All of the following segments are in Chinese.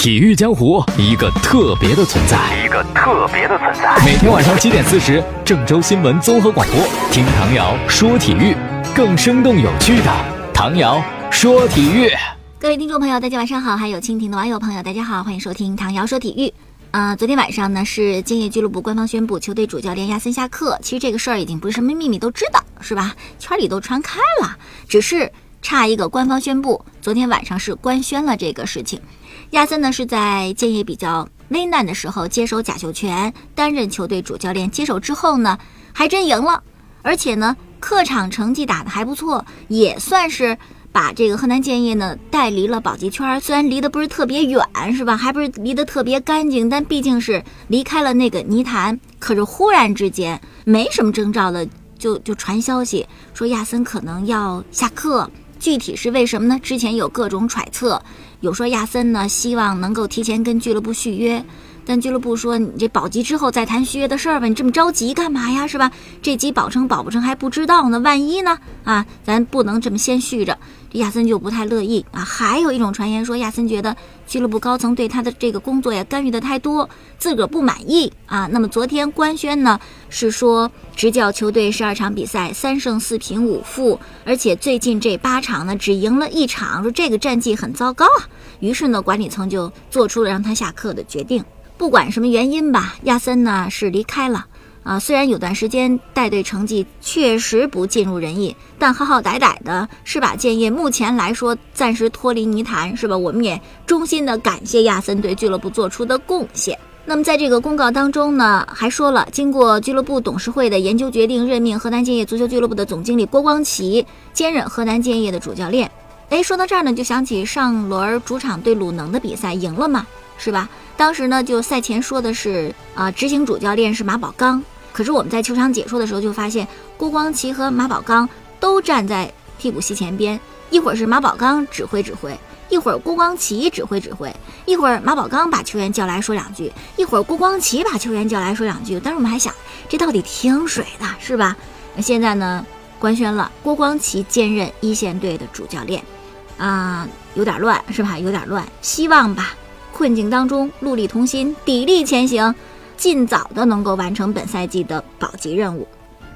体育江湖一个特别的存在，一个特别的存在。每天晚上七点四十，郑州新闻综合广播，听唐瑶说体育，更生动有趣的唐瑶说体育。各位听众朋友，大家晚上好，还有蜻蜓的网友朋友，大家好，欢迎收听唐瑶说体育。啊，昨天晚上呢是建业俱乐部官方宣布球队主教练亚森下课。其实这个事儿已经不是什么秘密，都知道是吧？圈里都传开了，只是差一个官方宣布。昨天晚上是官宣了这个事情。亚森呢是在建业比较危难的时候接手贾秀全担任球队主教练，接手之后呢还真赢了，而且呢客场成绩打得还不错，也算是。把这个河南建业呢带离了保级圈，虽然离得不是特别远，是吧？还不是离得特别干净，但毕竟是离开了那个泥潭。可是忽然之间，没什么征兆的，就就传消息说亚森可能要下课。具体是为什么呢？之前有各种揣测，有说亚森呢希望能够提前跟俱乐部续约。但俱乐部说：“你这保级之后再谈续约的事儿吧，你这么着急干嘛呀？是吧？这级保成保不成还不知道呢，万一呢？啊，咱不能这么先续着。”这亚森就不太乐意啊。还有一种传言说，亚森觉得俱乐部高层对他的这个工作呀干预的太多，自个儿不满意啊。那么昨天官宣呢，是说执教球队十二场比赛三胜四平五负，而且最近这八场呢只赢了一场，说这个战绩很糟糕啊。于是呢，管理层就做出了让他下课的决定。不管什么原因吧，亚森呢是离开了啊。虽然有段时间带队成绩确实不尽如人意，但好好歹歹的是把建业目前来说暂时脱离泥潭，是吧？我们也衷心的感谢亚森对俱乐部做出的贡献。那么在这个公告当中呢，还说了，经过俱乐部董事会的研究决定，任命河南建业足球俱乐部的总经理郭光奇兼任河南建业的主教练。哎，说到这儿呢，就想起上轮主场对鲁能的比赛赢了嘛，是吧？当时呢，就赛前说的是啊，执行主教练是马宝刚。可是我们在球场解说的时候就发现，郭光奇和马宝刚都站在替补席前边，一会儿是马宝刚指挥指挥，一会儿郭光奇指挥指挥，一会儿马宝刚把球员叫来说两句，一会儿郭光奇把球员叫来说两句。当时我们还想，这到底听谁的，是吧？那现在呢，官宣了，郭光奇兼任一线队的主教练，啊，有点乱，是吧？有点乱，希望吧。困境当中，戮力同心，砥砺前行，尽早的能够完成本赛季的保级任务。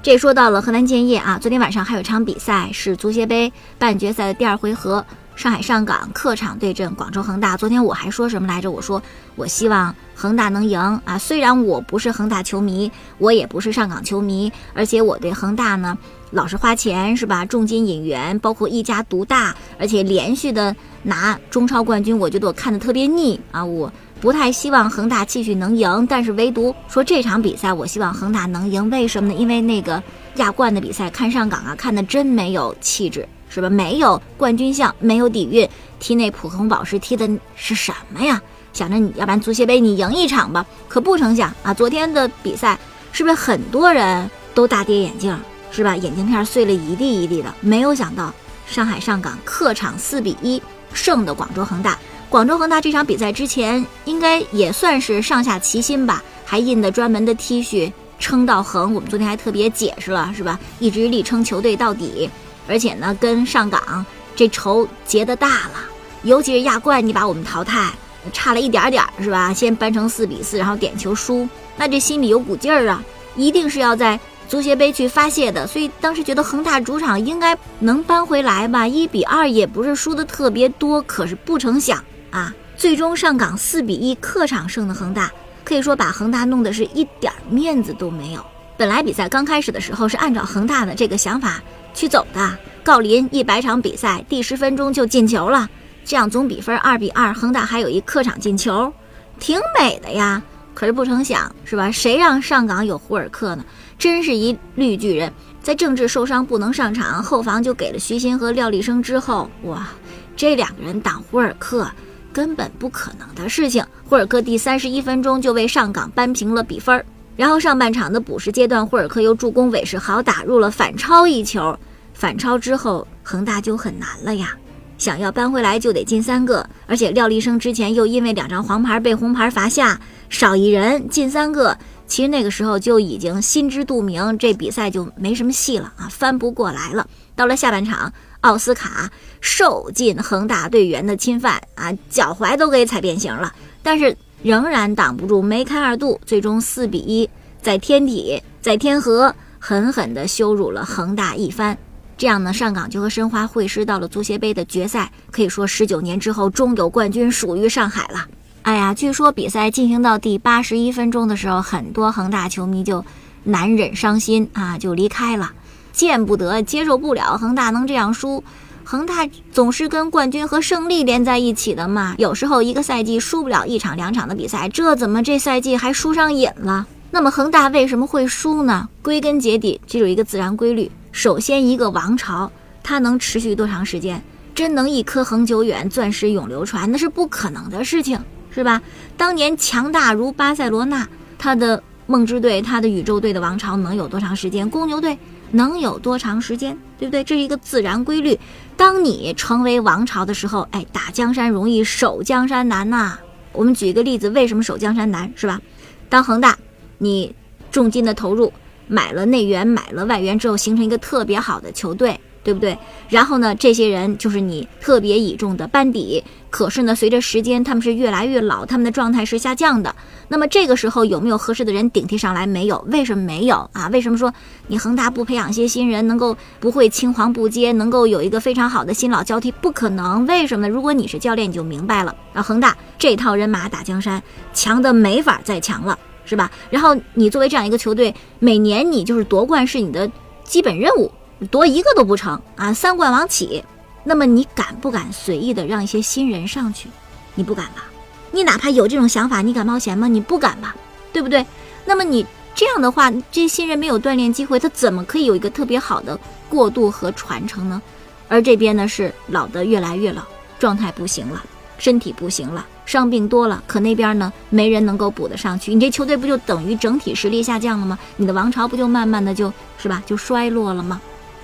这说到了河南建业啊，昨天晚上还有场比赛是足协杯半决赛的第二回合，上海上港客场对阵广州恒大。昨天我还说什么来着？我说我希望恒大能赢啊！虽然我不是恒大球迷，我也不是上港球迷，而且我对恒大呢。老是花钱是吧？重金引援，包括一家独大，而且连续的拿中超冠军，我觉得我看的特别腻啊！我不太希望恒大继续能赢，但是唯独说这场比赛，我希望恒大能赢。为什么呢？因为那个亚冠的比赛看上港啊，看的真没有气质，是吧？没有冠军相，没有底蕴，踢那普红宝石踢的是什么呀？想着你要不然足协杯你赢一场吧，可不成想啊！昨天的比赛是不是很多人都大跌眼镜？是吧？眼镜片碎了一地一地的，没有想到上海上港客场四比一胜的广州恒大。广州恒大这场比赛之前应该也算是上下齐心吧，还印的专门的 T 恤撑到恒。我们昨天还特别解释了，是吧？一直力撑球队到底，而且呢，跟上港这仇结的大了。尤其是亚冠，你把我们淘汰差了一点点，是吧？先扳成四比四，然后点球输，那这心里有股劲儿啊，一定是要在。足协杯去发泄的，所以当时觉得恒大主场应该能扳回来吧，一比二也不是输的特别多，可是不成想啊，最终上港四比一客场胜的恒大，可以说把恒大弄得是一点面子都没有。本来比赛刚开始的时候是按照恒大的这个想法去走的，郜林一百场比赛第十分钟就进球了，这样总比分二比二，恒大还有一客场进球，挺美的呀。可是不成想是吧？谁让上港有胡尔克呢？真是一绿巨人，在郑智受伤不能上场，后防就给了徐新和廖立生之后，哇，这两个人挡胡尔克根本不可能的事情。胡尔克第三十一分钟就为上港扳平了比分，然后上半场的补时阶段，胡尔克又助攻韦世豪打入了反超一球，反超之后恒大就很难了呀，想要扳回来就得进三个，而且廖立生之前又因为两张黄牌被红牌罚下，少一人进三个。其实那个时候就已经心知肚明，这比赛就没什么戏了啊，翻不过来了。到了下半场，奥斯卡受尽恒大队员的侵犯啊，脚踝都给踩变形了，但是仍然挡不住梅开二度，最终四比一在天体在天河狠狠地羞辱了恒大一番。这样呢，上港就和申花会师到了足协杯的决赛，可以说十九年之后终有冠军属于上海了。哎呀，据说比赛进行到第八十一分钟的时候，很多恒大球迷就难忍伤心啊，就离开了，见不得、接受不了恒大能这样输。恒大总是跟冠军和胜利连在一起的嘛，有时候一个赛季输不了一场两场的比赛，这怎么这赛季还输上瘾了？那么恒大为什么会输呢？归根结底，这有一个自然规律。首先，一个王朝它能持续多长时间？真能一颗恒久远，钻石永流传，那是不可能的事情，是吧？当年强大如巴塞罗那，他的梦之队、他的宇宙队的王朝能有多长时间？公牛队能有多长时间？对不对？这是一个自然规律。当你成为王朝的时候，哎，打江山容易守江山难呐。我们举一个例子，为什么守江山难？是吧？当恒大，你重金的投入。买了内援，买了外援之后，形成一个特别好的球队，对不对？然后呢，这些人就是你特别倚重的班底。可是呢，随着时间，他们是越来越老，他们的状态是下降的。那么这个时候有没有合适的人顶替上来？没有，为什么没有啊？为什么说你恒大不培养些新人，能够不会青黄不接，能够有一个非常好的新老交替？不可能，为什么呢？如果你是教练，你就明白了。啊，恒大这套人马打江山，强的没法再强了。是吧？然后你作为这样一个球队，每年你就是夺冠是你的基本任务，夺一个都不成啊，三冠王起。那么你敢不敢随意的让一些新人上去？你不敢吧？你哪怕有这种想法，你敢冒险吗？你不敢吧？对不对？那么你这样的话，这些新人没有锻炼机会，他怎么可以有一个特别好的过渡和传承呢？而这边呢是老的越来越老，状态不行了，身体不行了。伤病多了，可那边呢没人能够补得上去，你这球队不就等于整体实力下降了吗？你的王朝不就慢慢的就是吧就衰落了吗？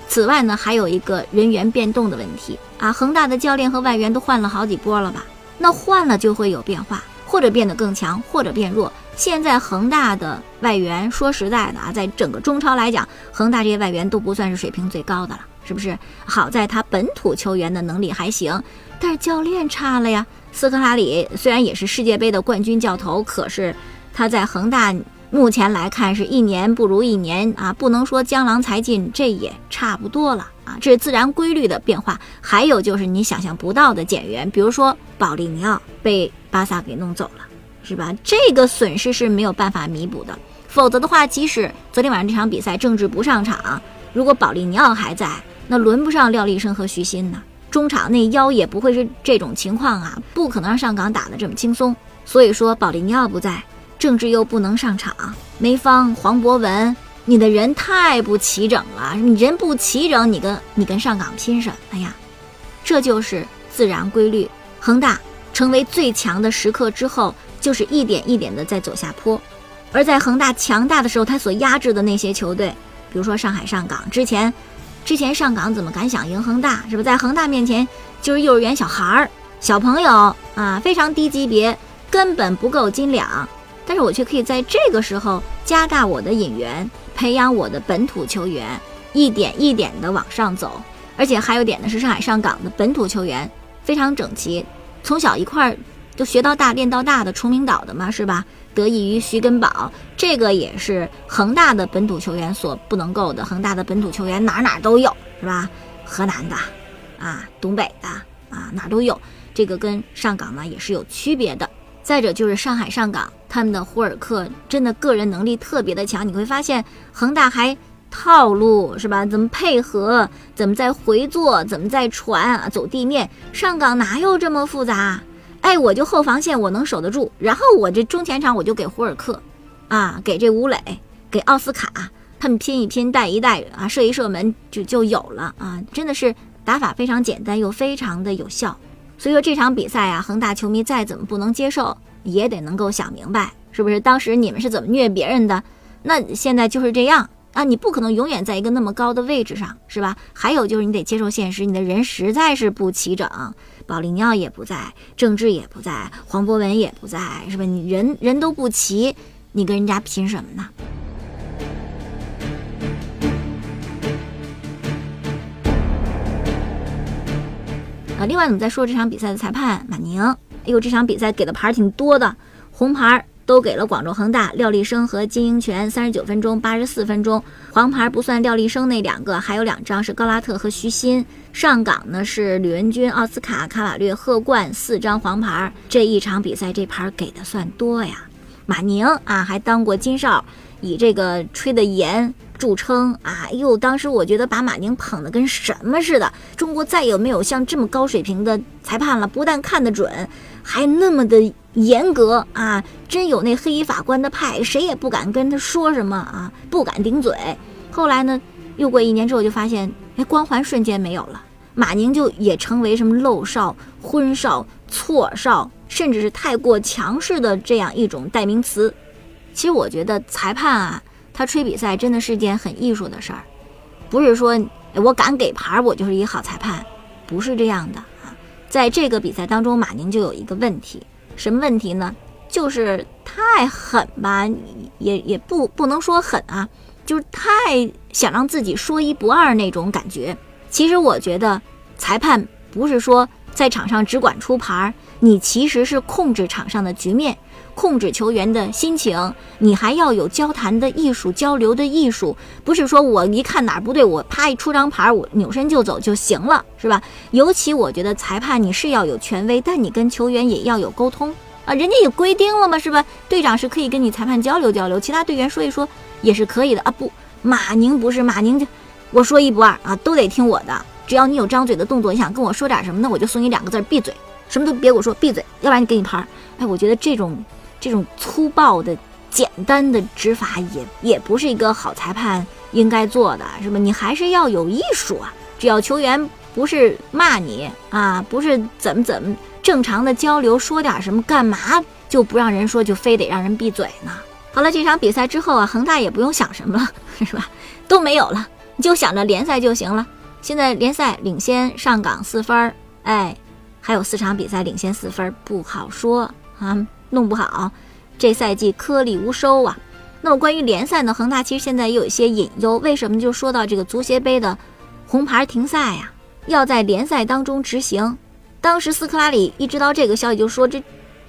此外呢，还有一个人员变动的问题啊，恒大的教练和外援都换了好几波了吧？那换了就会有变化，或者变得更强，或者变弱。现在恒大的外援，说实在的啊，在整个中超来讲，恒大这些外援都不算是水平最高的了，是不是？好在他本土球员的能力还行，但是教练差了呀。斯科拉里虽然也是世界杯的冠军教头，可是他在恒大目前来看是一年不如一年啊，不能说江郎才尽，这也差不多了啊，这是自然规律的变化。还有就是你想象不到的减员，比如说保利尼奥被巴萨给弄走了，是吧？这个损失是没有办法弥补的。否则的话，即使昨天晚上这场比赛郑智不上场，如果保利尼奥还在，那轮不上廖立生和徐新呢。中场那腰也不会是这种情况啊，不可能让上港打得这么轻松。所以说，保利尼奥不在，政治又不能上场，梅方、黄博文，你的人太不齐整了。你人不齐整，你跟你跟上港拼什么呀？这就是自然规律。恒大成为最强的时刻之后，就是一点一点的在走下坡。而在恒大强大的时候，他所压制的那些球队，比如说上海上港之前。之前上港怎么敢想赢恒大？是不是在恒大面前就是幼儿园小孩儿、小朋友啊？非常低级别，根本不够斤两。但是我却可以在这个时候加大我的引援，培养我的本土球员，一点一点的往上走。而且还有点呢，是上海上港的本土球员非常整齐，从小一块儿就学到大、练到大的崇明岛的嘛，是吧？得益于徐根宝，这个也是恒大的本土球员所不能够的。恒大的本土球员哪哪都有，是吧？河南的，啊，东北的，啊，哪都有。这个跟上港呢也是有区别的。再者就是上海上港，他们的胡尔克真的个人能力特别的强。你会发现恒大还套路是吧？怎么配合？怎么在回做？怎么在传啊？走地面？上港哪有这么复杂？哎，我就后防线我能守得住，然后我这中前场我就给胡尔克，啊，给这吴磊，给奥斯卡，他们拼一拼，带一带啊，射一射门就就有了啊！真的是打法非常简单又非常的有效。所以说这场比赛啊，恒大球迷再怎么不能接受，也得能够想明白，是不是？当时你们是怎么虐别人的？那现在就是这样啊！你不可能永远在一个那么高的位置上，是吧？还有就是你得接受现实，你的人实在是不齐整。保利尼奥也不在，郑智也不在，黄博文也不在，是吧？你人人都不齐，你跟人家拼什么呢？啊，另外，我们再说这场比赛的裁判马宁，哎呦，这场比赛给的牌挺多的，红牌都给了广州恒大廖立生和金英权，三十九分钟、八十四分钟，黄牌不算廖立生那两个，还有两张是高拉特和徐新。上港呢是吕文君、奥斯卡、卡瓦略、贺冠四张黄牌，这一场比赛这牌给的算多呀。马宁啊，还当过金哨，以这个吹的严著称啊。哎呦，当时我觉得把马宁捧得跟什么似的。中国再也没有像这么高水平的裁判了，不但看得准，还那么的严格啊！真有那黑衣法官的派，谁也不敢跟他说什么啊，不敢顶嘴。后来呢，又过一年之后，就发现，哎，光环瞬间没有了，马宁就也成为什么漏哨、昏哨、错哨。甚至是太过强势的这样一种代名词。其实我觉得裁判啊，他吹比赛真的是件很艺术的事儿，不是说我敢给牌我就是一好裁判，不是这样的啊。在这个比赛当中，马宁就有一个问题，什么问题呢？就是太狠吧，也也不不能说狠啊，就是太想让自己说一不二那种感觉。其实我觉得裁判不是说在场上只管出牌。你其实是控制场上的局面，控制球员的心情，你还要有交谈的艺术、交流的艺术，不是说我一看哪儿不对，我啪一出张牌，我扭身就走就行了，是吧？尤其我觉得裁判你是要有权威，但你跟球员也要有沟通啊，人家也规定了嘛，是吧？队长是可以跟你裁判交流交流，其他队员说一说也是可以的啊。不，马宁不是马宁，就我说一不二啊，都得听我的，只要你有张嘴的动作，你想跟我说点什么，那我就送你两个字：闭嘴。什么都别给我说，闭嘴，要不然你给你牌儿。哎，我觉得这种这种粗暴的、简单的执法也也不是一个好裁判应该做的，是吧？你还是要有艺术啊！只要球员不是骂你啊，不是怎么怎么正常的交流，说点什么，干嘛就不让人说，就非得让人闭嘴呢？好了，这场比赛之后啊，恒大也不用想什么了，是吧？都没有了，你就想着联赛就行了。现在联赛领先上港四分儿，哎。还有四场比赛领先四分，不好说啊，弄不好这赛季颗粒无收啊。那么关于联赛呢，恒大其实现在也有一些隐忧。为什么就说到这个足协杯的红牌停赛呀？要在联赛当中执行。当时斯科拉里一知道这个消息就说这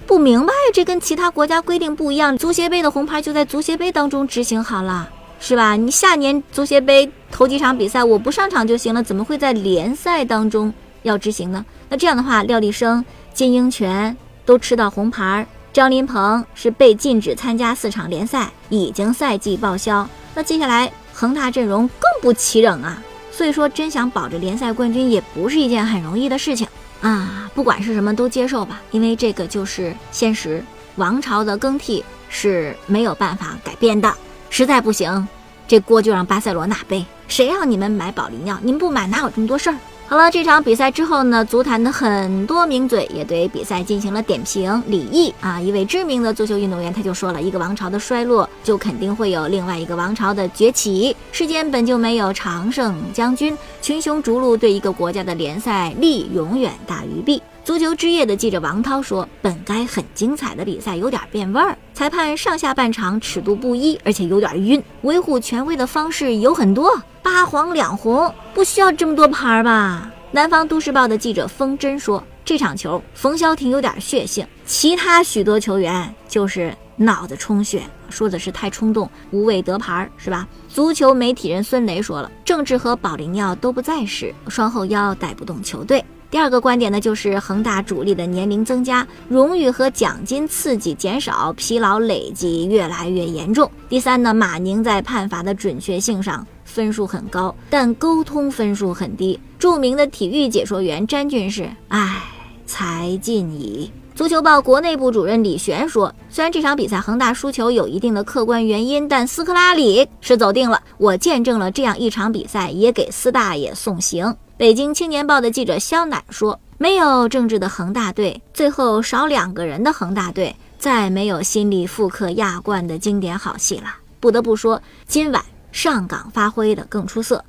不明白，这跟其他国家规定不一样，足协杯的红牌就在足协杯当中执行好了，是吧？你下年足协杯头几场比赛我不上场就行了，怎么会在联赛当中要执行呢？那这样的话，廖立生、金英权都吃到红牌，张琳芃是被禁止参加四场联赛，已经赛季报销。那接下来恒大阵容更不齐整啊，所以说真想保着联赛冠军也不是一件很容易的事情啊。不管是什么都接受吧，因为这个就是现实。王朝的更替是没有办法改变的，实在不行，这锅就让巴塞罗那背。谁让你们买保利尿？你们不买哪有这么多事儿？好了，这场比赛之后呢，足坛的很多名嘴也对比赛进行了点评。李毅啊，一位知名的足球运动员，他就说了一个王朝的衰落，就肯定会有另外一个王朝的崛起。世间本就没有常胜将军，群雄逐鹿对一个国家的联赛利永远大于弊。足球之夜的记者王涛说：“本该很精彩的比赛有点变味儿，裁判上下半场尺度不一，而且有点晕。维护权威的方式有很多，八黄两红不需要这么多牌吧？”南方都市报的记者封真说：“这场球冯潇霆有点血性，其他许多球员就是脑子充血，说的是太冲动，无谓得牌，是吧？”足球媒体人孙雷说了：“郑智和保利尼奥都不在时，双后腰带不动球队。”第二个观点呢，就是恒大主力的年龄增加，荣誉和奖金刺激减少，疲劳累积越来越严重。第三呢，马宁在判罚的准确性上分数很高，但沟通分数很低。著名的体育解说员詹俊是，唉，才尽矣。足球报国内部主任李璇说，虽然这场比赛恒大输球有一定的客观原因，但斯科拉里是走定了。我见证了这样一场比赛，也给斯大爷送行。北京青年报的记者肖乃说：“没有政治的恒大队，最后少两个人的恒大队，再没有心力复刻亚冠的经典好戏了。不得不说，今晚上港发挥的更出色。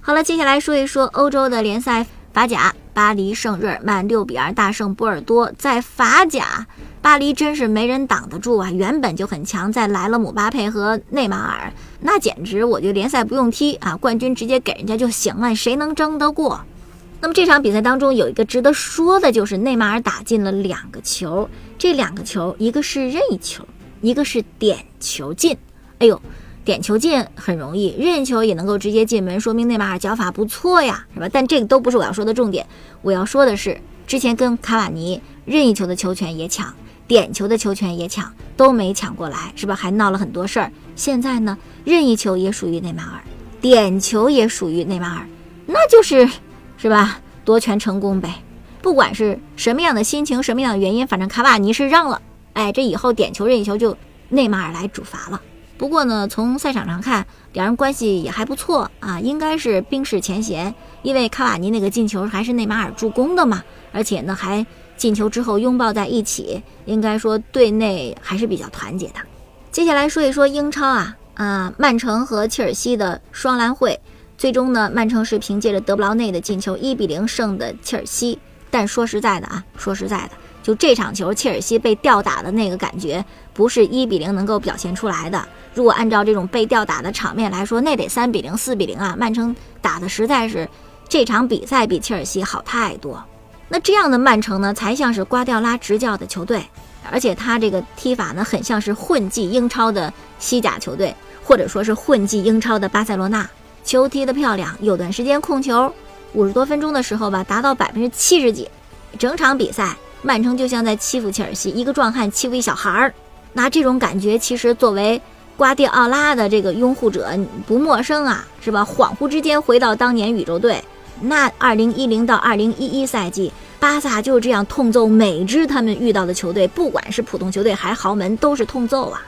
好了，接下来说一说欧洲的联赛，法甲，巴黎圣日耳曼六比二大胜波尔多，在法甲。”巴黎真是没人挡得住啊！原本就很强，再来了姆巴佩和内马尔，那简直我就联赛不用踢啊，冠军直接给人家就行了，谁能争得过？那么这场比赛当中有一个值得说的，就是内马尔打进了两个球，这两个球一个是任意球，一个是点球进。哎呦，点球进很容易，任意球也能够直接进门，说明内马尔脚法不错呀，是吧？但这个都不是我要说的重点，我要说的是，之前跟卡瓦尼任意球的球权也抢，点球的球权也抢，都没抢过来，是吧？还闹了很多事儿。现在呢，任意球也属于内马尔，点球也属于内马尔，那就是。是吧？夺权成功呗，不管是什么样的心情，什么样的原因，反正卡瓦尼是让了。哎，这以后点球任意球就内马尔来主罚了。不过呢，从赛场上看，两人关系也还不错啊，应该是冰释前嫌。因为卡瓦尼那个进球还是内马尔助攻的嘛，而且呢还进球之后拥抱在一起，应该说队内还是比较团结的。接下来说一说英超啊，啊，曼城和切尔西的双蓝会。最终呢，曼城是凭借着德布劳内的进球一比零胜的切尔西。但说实在的啊，说实在的，就这场球，切尔西被吊打的那个感觉，不是一比零能够表现出来的。如果按照这种被吊打的场面来说，那得三比零、四比零啊！曼城打的实在是这场比赛比切尔西好太多。那这样的曼城呢，才像是瓜迪拉执教的球队，而且他这个踢法呢，很像是混迹英超的西甲球队，或者说是混迹英超的巴塞罗那。球踢得漂亮，有段时间控球，五十多分钟的时候吧，达到百分之七十几。整场比赛，曼城就像在欺负切尔西，一个壮汉欺负一小孩儿。那这种感觉，其实作为瓜迪奥拉的这个拥护者不陌生啊，是吧？恍惚之间回到当年宇宙队，那二零一零到二零一一赛季，巴萨就这样痛揍每支他们遇到的球队，不管是普通球队还是豪门，都是痛揍啊。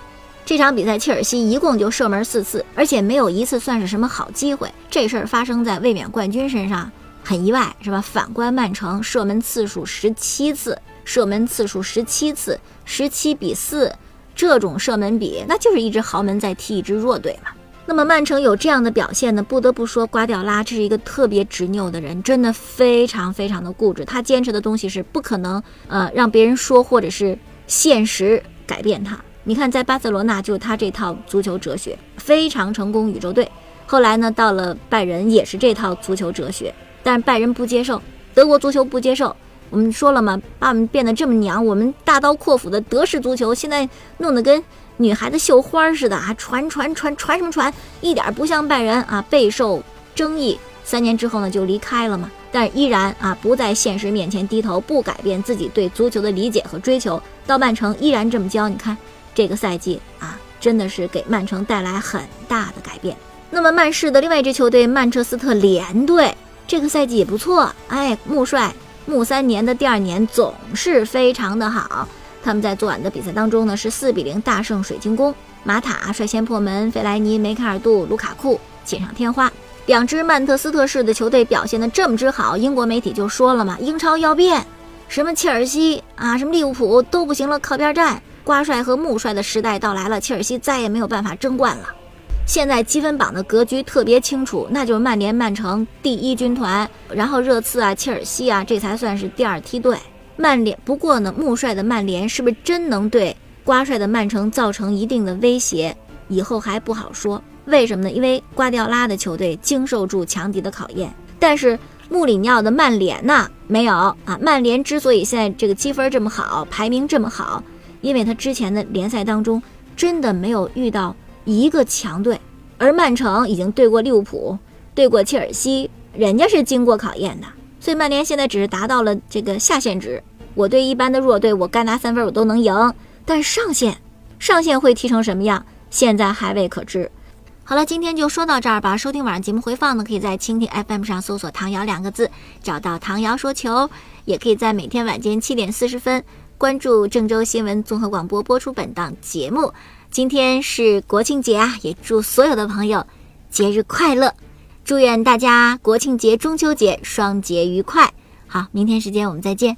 这场比赛，切尔西一共就射门四次，而且没有一次算是什么好机会。这事儿发生在卫冕冠军身上，很意外，是吧？反观曼城，射门次数十七次，射门次数十七次，十七比四，这种射门比，那就是一支豪门在踢一支弱队嘛。那么曼城有这样的表现呢？不得不说，瓜迪奥拉这是一个特别执拗的人，真的非常非常的固执。他坚持的东西是不可能，呃，让别人说或者是现实改变他。你看，在巴塞罗那就他这套足球哲学非常成功，宇宙队。后来呢，到了拜仁也是这套足球哲学，但是拜仁不接受，德国足球不接受。我们说了嘛，把我们变得这么娘，我们大刀阔斧的德式足球现在弄得跟女孩子绣花似的啊，传传传传什么传，一点不像拜仁啊，备受争议。三年之后呢，就离开了嘛。但依然啊，不在现实面前低头，不改变自己对足球的理解和追求。到曼城依然这么教，你看。这个赛季啊，真的是给曼城带来很大的改变。那么曼市的另外一支球队曼彻斯特联队，这个赛季也不错。哎，穆帅穆三年的第二年总是非常的好。他们在昨晚的比赛当中呢，是四比零大胜水晶宫。马塔率先破门，费莱尼、梅开二度，卢卡库锦上添花。两支曼彻斯特市的球队表现的这么之好，英国媒体就说了嘛，英超要变，什么切尔西啊，什么利物浦都不行了，靠边站。瓜帅和穆帅的时代到来了，切尔西再也没有办法争冠了。现在积分榜的格局特别清楚，那就是曼联、曼城第一军团，然后热刺啊、切尔西啊，这才算是第二梯队。曼联不过呢，穆帅的曼联是不是真能对瓜帅的曼城造成一定的威胁？以后还不好说。为什么呢？因为瓜迪奥拉的球队经受住强敌的考验，但是穆里尼奥的曼联呢，没有啊。曼联之所以现在这个积分这么好，排名这么好。因为他之前的联赛当中真的没有遇到一个强队，而曼城已经对过利物浦，对过切尔西，人家是经过考验的，所以曼联现在只是达到了这个下限值。我对一般的弱队，我该拿三分我都能赢，但上限，上限会踢成什么样，现在还未可知。好了，今天就说到这儿吧。收听晚上节目回放呢，可以在蜻蜓 FM 上搜索“唐瑶”两个字，找到唐瑶说球，也可以在每天晚间七点四十分。关注郑州新闻综合广播播出本档节目。今天是国庆节啊，也祝所有的朋友节日快乐，祝愿大家国庆节、中秋节双节愉快。好，明天时间我们再见。